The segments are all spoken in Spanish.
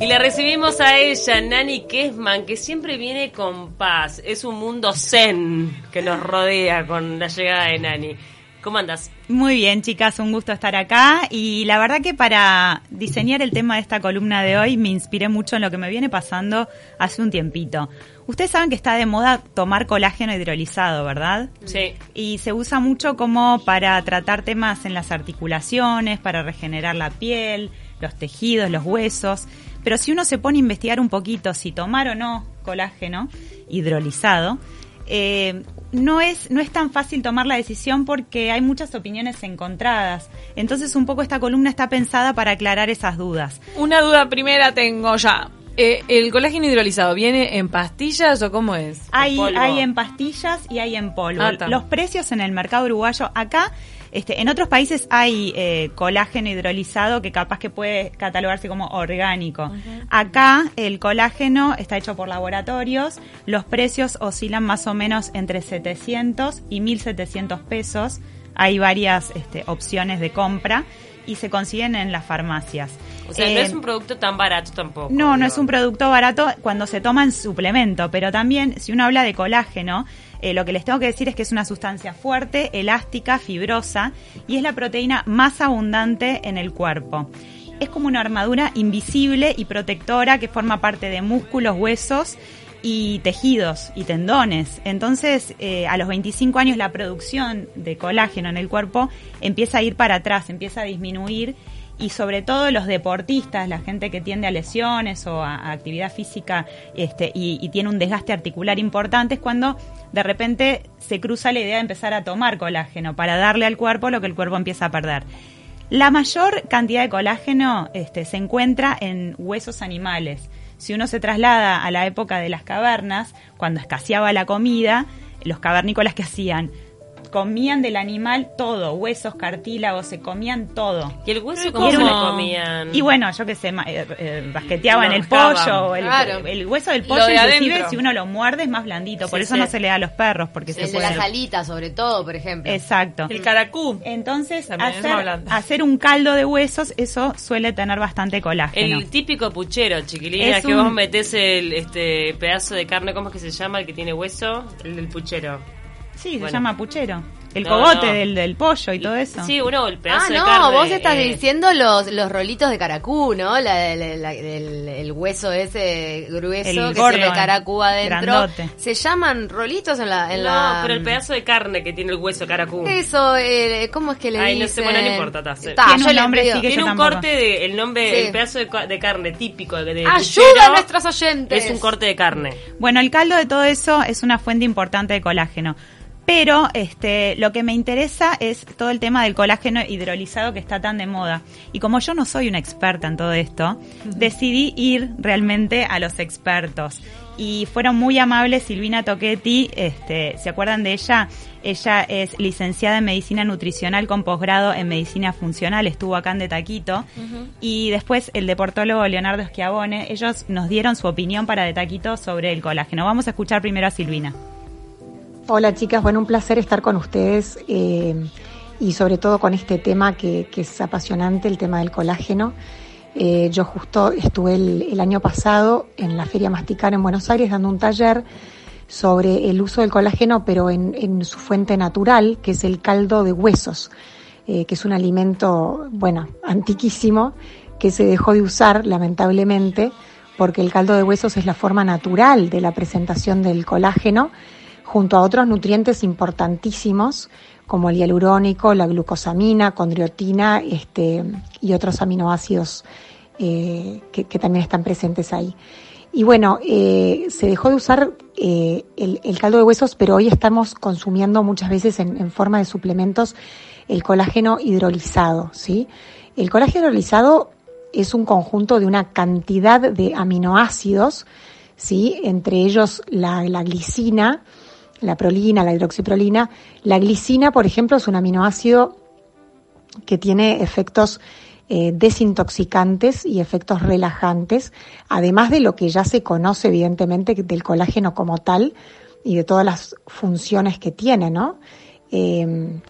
Y la recibimos a ella, Nani Kesman, que siempre viene con paz. Es un mundo zen que nos rodea con la llegada de Nani. ¿Cómo andas? Muy bien, chicas, un gusto estar acá. Y la verdad que para diseñar el tema de esta columna de hoy me inspiré mucho en lo que me viene pasando hace un tiempito. Ustedes saben que está de moda tomar colágeno hidrolizado, ¿verdad? Sí. Y se usa mucho como para tratar temas en las articulaciones, para regenerar la piel, los tejidos, los huesos. Pero si uno se pone a investigar un poquito si tomar o no colágeno hidrolizado, eh, no es, no es tan fácil tomar la decisión porque hay muchas opiniones encontradas. Entonces un poco esta columna está pensada para aclarar esas dudas. Una duda primera tengo ya. Eh, ¿El colágeno hidrolizado viene en pastillas o cómo es? Hay, hay en pastillas y hay en polvo. Ah. Los precios en el mercado uruguayo, acá, este, en otros países hay eh, colágeno hidrolizado que capaz que puede catalogarse como orgánico. Acá el colágeno está hecho por laboratorios, los precios oscilan más o menos entre 700 y 1700 pesos. Hay varias este, opciones de compra y se consiguen en las farmacias. O sea, no Eh, es un producto tan barato tampoco. no, no es un producto barato cuando se toma en suplemento, pero también si uno habla de colágeno, eh, lo que les tengo que decir es que es una sustancia fuerte, elástica, fibrosa y es la proteína más abundante en el cuerpo. Es como una armadura invisible y protectora que forma parte de músculos, huesos y tejidos y tendones. Entonces, eh, a los 25 años la producción de colágeno en el cuerpo empieza a ir para atrás, empieza a disminuir y sobre todo los deportistas, la gente que tiende a lesiones o a, actividad física este, y, y tiene un desgaste articular importante es cuando de repente se cruza la idea de empezar a tomar colágeno para darle al cuerpo lo que el cuerpo empieza a perder. La mayor cantidad de colágeno este, se encuentra en huesos animales. Si uno se traslada a la época de las cavernas, cuando escaseaba la comida, los cavernícolas que hacían comían del animal todo, huesos, cartílagos, se comían todo. ¿Y el hueso cómo se comían? Y bueno, yo qué sé, ma- eh, eh, basqueteaban el pollo, o el, Claro. el hueso del Lo pollo, de inclusive adentro. si uno lo muerde es más blandito, por Sí, eso sí. no se le da a los perros, porque El se de puede... las alitas, sobre todo, por ejemplo. Exacto. El caracú. Entonces, hacer, hacer un caldo de huesos, eso suele tener bastante colágeno. El típico puchero, chiquilina, Es que un- vos metés el este pedazo de carne, ¿cómo es que se llama? El que tiene hueso, el del puchero. Sí, se Bueno. llama puchero. El No, cogote no. Del, del pollo y todo eso. Sí, uno, el pedazo Ah, de no, carne. vos estás eh, diciendo los, los rolitos de caracú, ¿no? La, la- la- el, el hueso ese grueso El que gordo, tiene caracú adentro. grandote. Se llaman rolitos en la... En No, la- pero el pedazo de carne que tiene el hueso caracú. Eso, eh, ¿cómo es que le Ay, no sé, bueno, no importa, ta. Ta, Tiene yo un nombre, pido- sí, que Tiene yo un corte de, el nombre, Sí. el pedazo de, ca- de carne típico de, de ¡Ayuda puchero a nuestros oyentes! Es un corte de carne. Bueno, el caldo de todo eso es una fuente importante de colágeno. Pero este, lo que me interesa es todo el tema del colágeno hidrolizado que está tan de moda. Y como yo no soy una experta en todo esto, decidí ir realmente a los expertos. Y fueron muy amables Silvina Toquetti, este, ¿se acuerdan de ella? Ella es licenciada en medicina nutricional con posgrado en medicina funcional, estuvo acá en De Taquito. Y después el deportólogo Leonardo Schiavone, ellos nos dieron su opinión para De Taquito sobre el colágeno. Vamos a escuchar primero a Silvina. Hola chicas, bueno, un placer estar con ustedes eh, y sobre todo con este tema que, es apasionante, el tema del colágeno. Eh, yo justo estuve el, año pasado en la Feria Masticar en Buenos Aires dando un taller sobre el uso del colágeno, pero en, en su fuente natural, que es el caldo de huesos, eh, que es un alimento, bueno, antiquísimo, que se dejó de usar lamentablemente, porque el caldo de huesos es la forma natural de la presentación del colágeno junto a otros nutrientes importantísimos como el hialurónico, la glucosamina, condriotina este, y otros aminoácidos eh, que, que también están presentes ahí. Y bueno, eh, se dejó de usar eh, el, el caldo de huesos, pero hoy estamos consumiendo muchas veces en, en forma de suplementos el colágeno hidrolizado, ¿sí? El colágeno hidrolizado es un conjunto de una cantidad de aminoácidos, ¿sí? Entre ellos la, la glicina, la prolina, la hidroxiprolina. La glicina, por ejemplo, es un aminoácido que tiene efectos eh, desintoxicantes y efectos relajantes, además de lo que ya se conoce evidentemente del colágeno como tal y de todas las funciones que tiene, ¿no? Eh,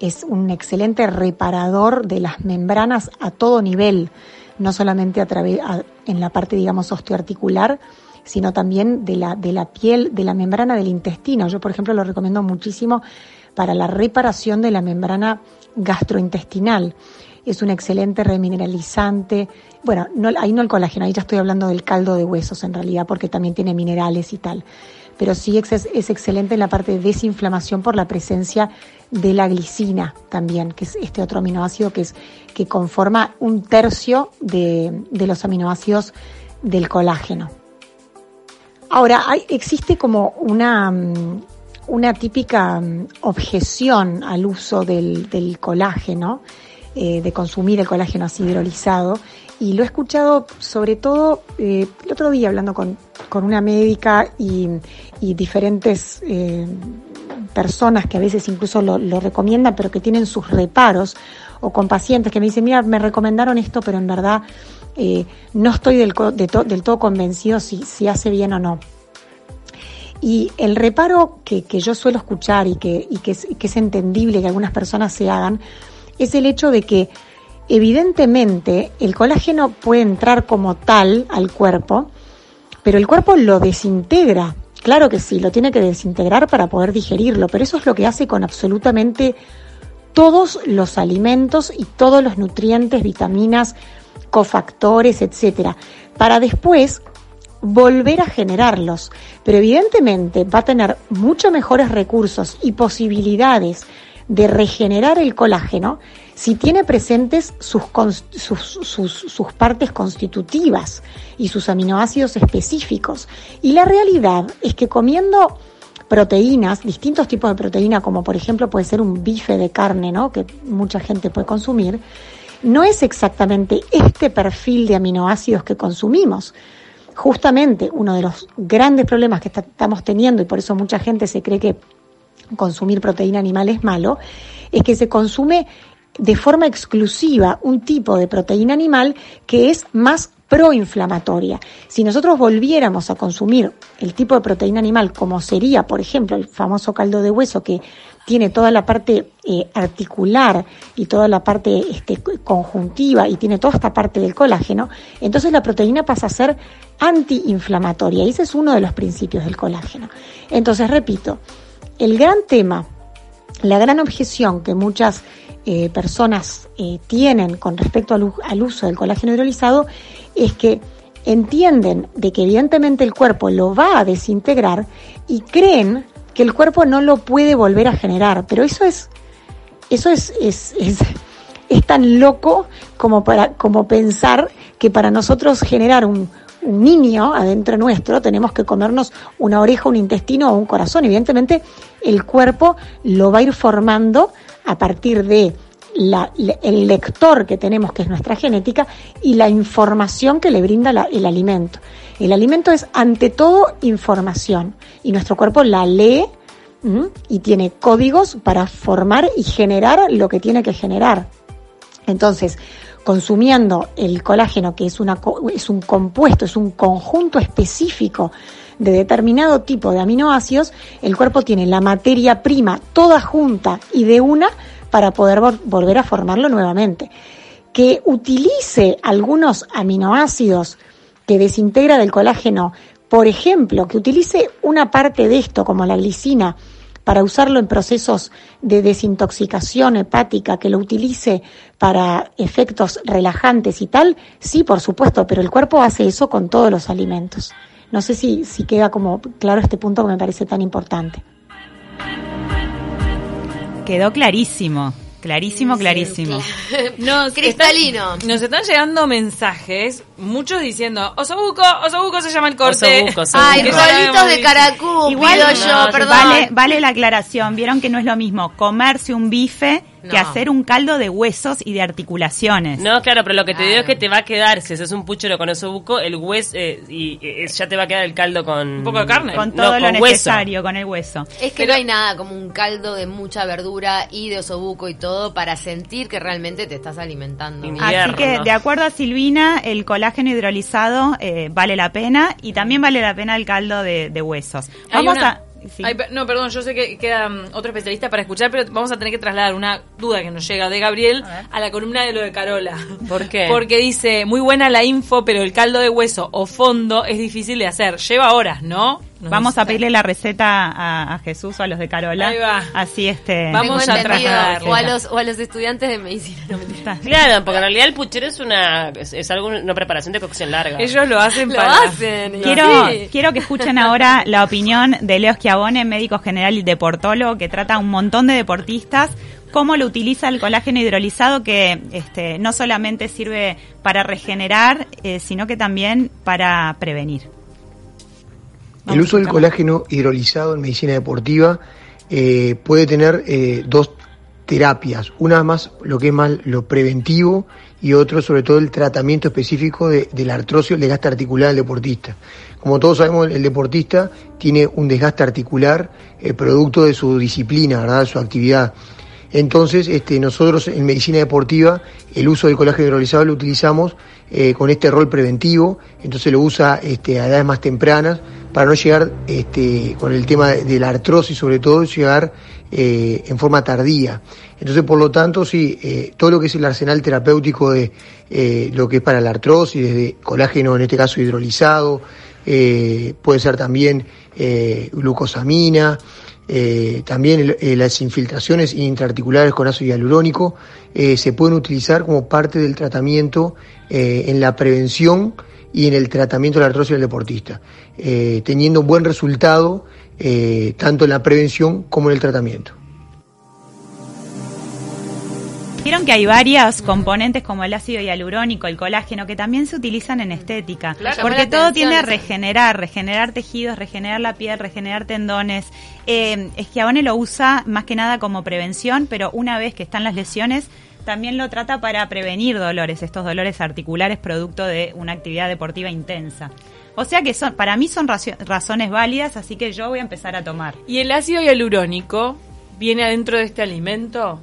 es un excelente reparador de las membranas a todo nivel, no solamente a través, en la parte, digamos, osteoarticular, sino también de la, de la piel, de la membrana del intestino. Yo, por ejemplo, lo recomiendo muchísimo para la reparación de la membrana gastrointestinal. Es un excelente remineralizante. Bueno, no, ahí no el colágeno, ahí ya estoy hablando del caldo de huesos en realidad, porque también tiene minerales y tal. Pero sí es, es excelente en la parte de desinflamación por la presencia de la glicina también, que es este otro aminoácido que, es, que conforma un tercio de, de los aminoácidos del colágeno. Ahora, hay, existe como una, mm, una típica mm, objeción al uso del, del colágeno, eh, de consumir el colágeno así hidrolizado, y lo he escuchado sobre todo eh, el otro día hablando con, con una médica y, diferentes eh, personas que a veces incluso lo, lo recomiendan, pero que tienen sus reparos, o con pacientes que me dicen, mira, me recomendaron esto, pero en verdad eh, no estoy del, todo convencido si, hace bien o no. Y el reparo que, yo suelo escuchar y que es entendible que algunas personas se hagan es el hecho de que evidentemente el colágeno puede entrar como tal al cuerpo, pero el cuerpo lo desintegra. Claro que sí, lo tiene que desintegrar para poder digerirlo, pero eso es lo que hace con absolutamente todos los alimentos y todos los nutrientes, vitaminas, cofactores, etcétera, para después volver a generarlos. Pero evidentemente va a tener mucho mejores recursos y posibilidades de regenerar el colágeno si tiene presentes sus, sus partes constitutivas y sus aminoácidos específicos. Y la realidad es que comiendo proteínas, distintos tipos de proteína, como por ejemplo puede ser un bife de carne, ¿no? que mucha gente puede consumir, no es exactamente este perfil de aminoácidos que consumimos. Justamente uno de los grandes problemas que estamos teniendo, y por eso mucha gente se cree que consumir proteína animal es malo, es que se consume de forma exclusiva un tipo de proteína animal que es más proinflamatoria. Si nosotros volviéramos a consumir el tipo de proteína animal como sería, por ejemplo, el famoso caldo de hueso que tiene toda la parte eh, articular y toda la parte este, conjuntiva y tiene toda esta parte del colágeno, entonces la proteína pasa a ser antiinflamatoria y ese es uno de los principios del colágeno. Entonces, repito, el gran tema, la gran objeción que muchas eh, personas eh, tienen con respecto al, al uso del colágeno hidrolizado es que entienden de que evidentemente el cuerpo lo va a desintegrar y creen que el cuerpo no lo puede volver a generar, pero eso es eso es, es, es, es tan loco como para como pensar que para nosotros generar un, un niño adentro nuestro tenemos que comernos una oreja, un intestino o un corazón. Evidentemente, el cuerpo lo va a ir formando a partir de el lector que tenemos, que es nuestra genética, y la información que le brinda el alimento. El alimento es, ante todo, información, y nuestro cuerpo la lee y tiene códigos para formar y generar lo que tiene que generar. Entonces, consumiendo el colágeno, que es, una, es un compuesto, es un conjunto específico de determinado tipo de aminoácidos, el cuerpo tiene la materia prima toda junta y de una para poder vol- volver a formarlo nuevamente. Que utilice algunos aminoácidos que desintegra del colágeno, por ejemplo, que utilice una parte de esto, como la glicina, para usarlo en procesos de desintoxicación hepática, que lo utilice para efectos relajantes y tal, sí, por supuesto, pero el cuerpo hace eso con todos los alimentos. No sé si, si queda como claro este punto que me parece tan importante. Quedó clarísimo. Clarísimo, clarísimo. Nos Cristalino. están- nos están llegando mensajes, muchos diciendo, Osobuco, Osobuco se llama el corte. Osobuco, Osobuco. Ay, habíamos de caracú, Igual pido no, yo, yo- perdón. Vale, vale la aclaración. Vieron que no es lo mismo comerse un bife que hacer un caldo de huesos y de articulaciones. No, claro, pero lo que te digo es que te va a quedar, si haces un puchero con eso buco, el hueso, eh, y eh, ya te va a quedar el caldo con... Un poco de carne. Con No, todo lo con hueso. necesario, con el hueso. Es que no hay nada como un caldo de mucha verdura y de osobuco y todo para sentir que realmente te estás alimentando. Invierno. Así que, de acuerdo a Silvina, el colágeno hidrolizado eh, vale la pena y también vale la pena el caldo de, de huesos. Vamos una- a... sí. Ay, no, perdón, yo sé que queda mm, otro especialista para escuchar, pero vamos a tener que trasladar una duda que nos llega de Gabriel A a, la columna de lo de Carola. ¿Por qué? Porque dice, muy buena la info, pero el caldo de hueso o fondo es difícil de hacer. Lleva horas, ¿no? Nos Vamos a pedirle la receta a, a Jesús o a los de Carola. Ahí va. Así este. Vamos a entendido, trasladarlo. o a los o a los estudiantes de medicina. No. Claro, porque en realidad el puchero es una es, es algo una preparación de cocción larga. Ellos lo hacen Lo para... hacen. Quiero, sí. quiero que escuchen ahora la opinión de Leo Schiavone, médico general y deportólogo, que trata a un montón de deportistas, cómo lo utiliza el colágeno hidrolizado, que este, no solamente sirve para regenerar, eh, sino que también para prevenir. El uso del colágeno hidrolizado en medicina deportiva eh, puede tener eh, dos terapias, una más lo que es más lo preventivo y otro sobre todo el tratamiento específico de, de la artrosis o el desgaste articular del deportista. Como todos sabemos, el deportista tiene un desgaste articular eh, producto de su disciplina, ¿verdad? de su actividad. Entonces, este, nosotros en medicina deportiva, el uso del colágeno hidrolizado lo utilizamos eh, con este rol preventivo, entonces lo usa este, a edades más tempranas para no llegar este, con el tema de, la artrosis, sobre todo, llegar eh, en forma tardía. Entonces, por lo tanto, sí, eh, todo lo que es el arsenal terapéutico de eh, lo que es para la artrosis, desde colágeno, en este caso hidrolizado, eh, puede ser también eh, glucosamina, eh, también eh, las infiltraciones intraarticulares con ácido hialurónico eh, se pueden utilizar como parte del tratamiento eh, en la prevención y en el tratamiento de la artrosis del deportista, teniendo un buen resultado tanto en la prevención como en el tratamiento. Vieron que hay varios componentes como el ácido hialurónico, el colágeno, que también se utilizan en estética. Claro. Porque todo atención tiende a regenerar, regenerar tejidos, regenerar la piel, regenerar tendones. Eh, lo usa más que nada como prevención, pero una vez que están las lesiones, también lo trata para prevenir dolores, estos dolores articulares producto de una actividad deportiva intensa. O sea que son, para mí son razones válidas, así que yo voy a empezar a tomar. ¿Y el ácido hialurónico viene adentro de este alimento?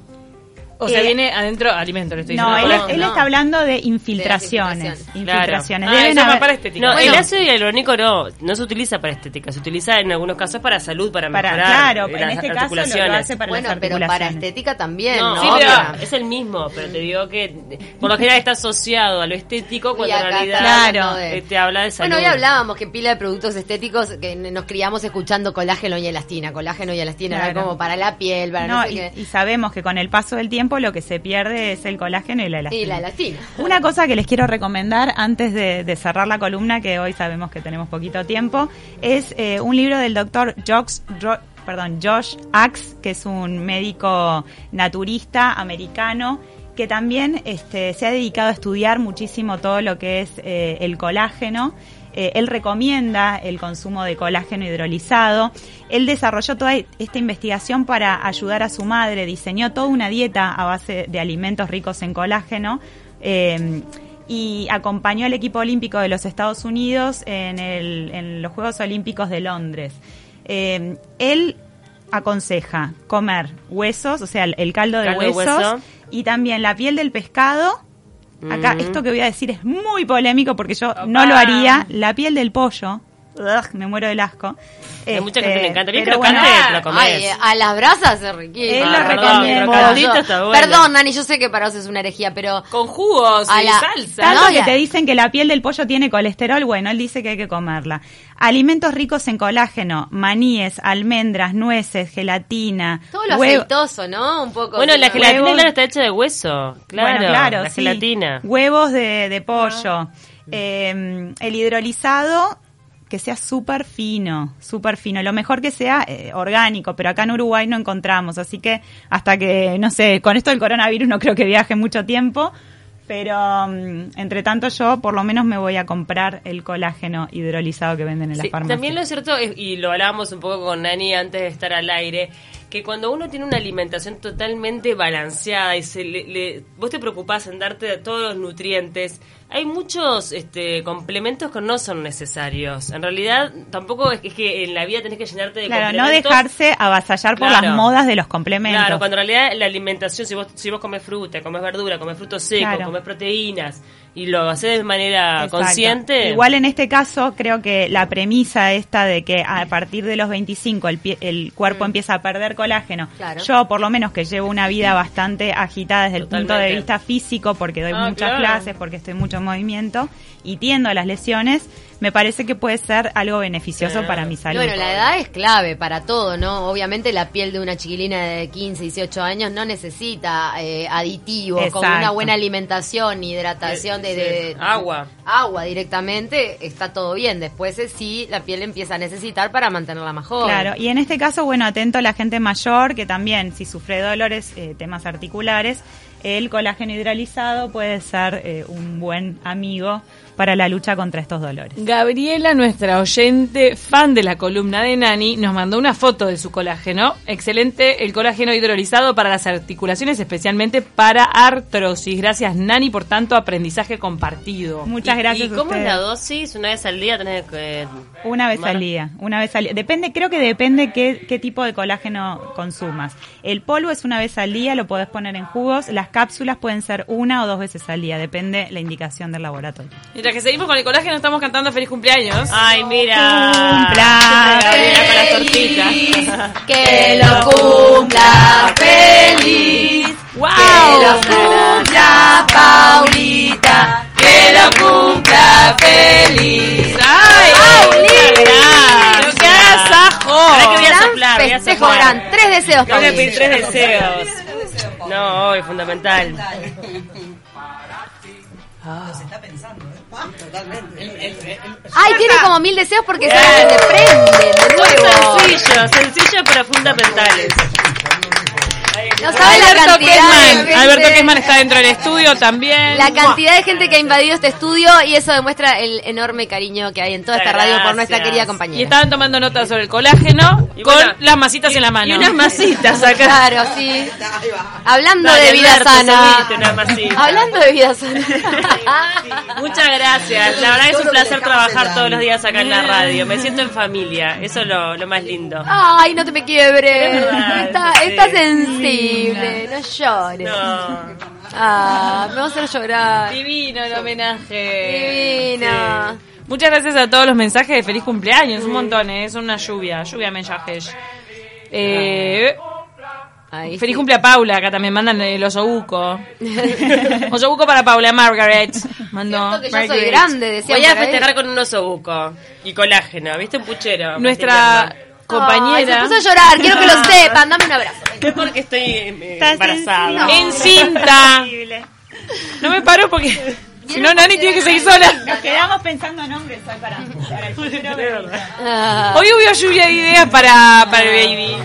O sea, Eh, viene adentro alimento, le estoy No, diciendo. él, no, él está hablando de infiltraciones. infiltraciones. Infiltraciones. Claro. Ah, Deben haber- para estética. No, Bueno. el ácido hialurónico no, no se utiliza para estética, se utiliza en algunos casos para salud, para, para, mejorar claro, en este caso lo, hace para bueno, las pero para estética también, No, ¿no? sí, Para- es el mismo, pero te digo que por lo general está asociado a lo estético cuando en realidad Claro. de- eh, te habla de salud. Bueno, hoy hablábamos que pila de productos estéticos que nos criamos escuchando colágeno y elastina, colágeno y elastina, era como para la piel, para no, No, sé y, qué. y sabemos que con el paso del tiempo lo que se pierde es el colágeno y la elastina. Y la elastina. Una cosa que les quiero recomendar antes de, de cerrar la columna, que hoy sabemos que tenemos poquito tiempo, es eh, un libro del doctor Josh, Ro- perdón, Josh Axe, que es un médico naturista americano que también este, se ha dedicado a estudiar muchísimo todo lo que es eh, el colágeno. Eh, él recomienda el consumo de colágeno hidrolizado. Él desarrolló toda esta investigación para ayudar a su madre, diseñó toda una dieta a base de alimentos ricos en colágeno eh, y acompañó al equipo olímpico de los Estados Unidos en, el- en los Juegos Olímpicos de Londres. Eh, él aconseja comer huesos, o sea, el, el caldo de Caldo huesos hueso. y también la piel del pescado. Acá, Mm. esto que voy a decir es muy polémico porque yo Opa. no lo haría. La piel del pollo. Ugh, me muero del asco. Hay mucha Este, gente que le encanta. Bien pero crocante, bueno, lo comés. Ay, eh, a las brasas es riquísimo. Él lo perdón, recomienda. bueno. Perdón, Nani, yo sé que para vos es una herejía, pero Con jugos A y la- salsa. Tanto No, que te dicen que la piel del pollo tiene colesterol, bueno, él dice que hay que comerla. Alimentos ricos en colágeno, maníes, almendras, nueces, gelatina, todo lo huevo- aceitoso, ¿no? Un poco. Bueno, la gelatina Huevos. claro, está hecha de hueso. Claro, bueno, claro, la sí. gelatina. Huevos de, de pollo. Eh, el hidrolizado, que sea súper fino, súper fino. Lo mejor que sea eh, orgánico, pero acá en Uruguay no encontramos. Así que hasta que, no sé, con esto del coronavirus no creo que viaje mucho tiempo. Pero mm, entre tanto yo por lo menos me voy a comprar el colágeno hidrolizado que venden en las Sí, farmacias. también lo cierto, y lo hablábamos un poco con Nani antes de estar al aire, que cuando uno tiene una alimentación totalmente balanceada y se le, le- vos te preocupás en darte todos los nutrientes, hay muchos este, complementos que no son necesarios. En realidad, tampoco es que, es que en la vida tenés que llenarte de Claro, no complementos. dejarse avasallar por Claro. las modas de los complementos. Claro, cuando en realidad la alimentación, si vos, si vos comes fruta, comes verdura, comes frutos secos, Claro. comes proteínas, y lo haces de manera Exacto. consciente. Igual en este caso creo que la premisa esta de que a partir de los 25 el, pie- el cuerpo empieza a perder colágeno. Claro. Yo por lo menos que llevo una vida bastante agitada desde el punto de vista físico porque doy Ah, muchas claro. clases, porque estoy mucho en movimiento y tiendo a las lesiones, me parece que puede ser algo beneficioso Sí. para mi Y salud. bueno, la edad es clave para todo, ¿no? Obviamente la piel de una chiquilina de 15, 18 años no necesita eh, aditivos, con Exacto. una buena alimentación, hidratación de. Agua. agua directamente, está todo bien. Después es sí, la piel empieza a necesitar para mantenerla más joven. Claro, y en este caso, bueno, atento a la gente mayor que también, si sufre dolores, eh, temas articulares, el colágeno hidrolizado puede ser eh, un buen amigo para la lucha contra estos dolores. Gabriela, nuestra oyente, fan de la columna de Nani, nos mandó una foto de su colágeno. Excelente el colágeno hidrolizado para las articulaciones, especialmente para artrosis. Gracias, Nani, por tanto aprendizaje compartido. Muchas ¿Y- gracias. ¿Y cómo es la dosis? ¿Una vez al día tenés que...? Una vez al día, una vez al día. Depende, creo que depende qué, qué tipo de colágeno consumas. El polvo es una vez al día, lo podés poner en jugos. Las cápsulas pueden ser una o dos veces al día, depende la indicación del laboratorio. Mientras que seguimos con el colágeno, estamos cantando feliz cumpleaños. Ay, mira. Cumpla Gabriela con las tortitas. Que lo cumpla feliz. ¡Wow! Que lo cumpla Paulita. Que lo cumpla feliz. ¡Ay! Paulita. ¡Pero qué agasajo! Ahora que voy a soplar, voy a festejo, soplar. gran. Tres deseos, Tengo que pedir Paulita. tres deseos. No, hoy, fundamental. Ay, tiene como mil deseos porque se le prende de nuevo. Sencillo, sencillo pero fundamentales. No sabe la Alberto cantidad de Alberto Kessman está dentro del estudio también. La cantidad de gente que ha invadido este estudio y eso demuestra el enorme cariño que hay en toda esta radio por nuestra querida Y compañera. estaban tomando notas sobre el colágeno Y con bueno, las masitas en la mano. Y unas masitas acá. Claro, sí. Hablando Dale, de vida Alberto, sana. Hablando de vida sana. Muchas gracias. La verdad que es un placer trabajar todos los días acá en la radio. Me siento en familia. Eso es lo, lo más lindo. Ay, no te me quiebres. Es verdad, Está, sí. Sensible. No llores. No. Ah, me vas a hacer llorar. Divino el homenaje. Divina. Sí. Muchas gracias a todos los mensajes de feliz cumpleaños. Un montón, ¿eh? es una lluvia. Lluvia de mensajes. Eh, Ahí feliz sí. cumple a Paula, acá también mandan el osobuco. osobuco para Paula, Margaret. Mandó. Cierto que yo soy Margaret. grande, decía Voy a festejar con un osobuco y colágeno. ¿Viste? Un puchero. Nuestra compañera. Ay, se puso a llorar, quiero que lo sepan, dame un abrazo. Es porque estoy eh, embarazada. En cinta. No me paro porque si no Nani tiene que seguir sola. Nos quedamos pensando nombres hoy para, para el futuro baby. Ah. Hoy hubo lluvia de ideas para, para el baby.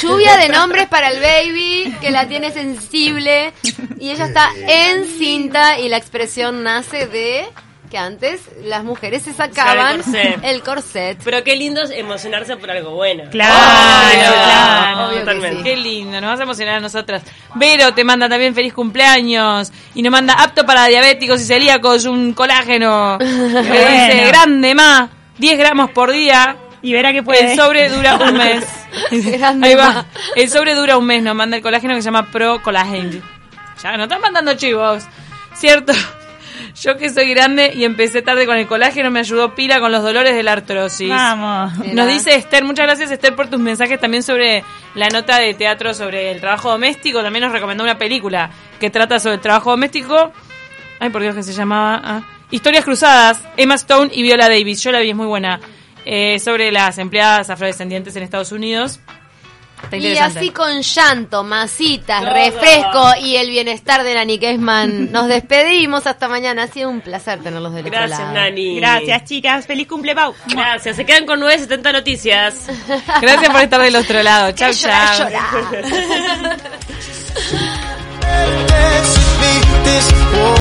Lluvia de nombres para el baby, que la tiene sensible y ella está encinta y la expresión nace de que antes las mujeres se sacaban el corset. el corset. Pero qué lindo es emocionarse por algo bueno. Claro, claro. Totalmente. sí. Qué lindo, nos vas a emocionar a nosotras. Vero te manda también feliz cumpleaños y nos manda apto para diabéticos y celíacos un colágeno. Que dice grande más, 10 gramos por día. Y verá que puede. El sobre dura un mes. Grande Ahí va. El sobre dura un mes, nos manda el colágeno que se llama Pro Collagen. Ya nos están mandando chivos. ¿Cierto? Yo que soy grande y empecé tarde con el colágeno, me ayudó pila con los dolores de la artrosis. Vamos. Nos dice Esther, muchas gracias Esther por tus mensajes también sobre la nota de teatro sobre el trabajo doméstico. También nos recomendó una película que trata sobre el trabajo doméstico. Ay, por Dios, que se llamaba ah, Historias Cruzadas, Emma Stone y Viola Davis. Yo la vi, es muy buena. Eh, sobre las empleadas afrodescendientes en Estados Unidos. Y así con llanto, masitas, refresco y el bienestar de Nani Kesman. Nos despedimos hasta mañana. Ha sido un placer tenerlos del Gracias, otro lado. Nani. Gracias, chicas. Feliz cumple, Pau. Gracias. Se quedan con 970 Noticias. Gracias por estar del otro lado. Chau, chao.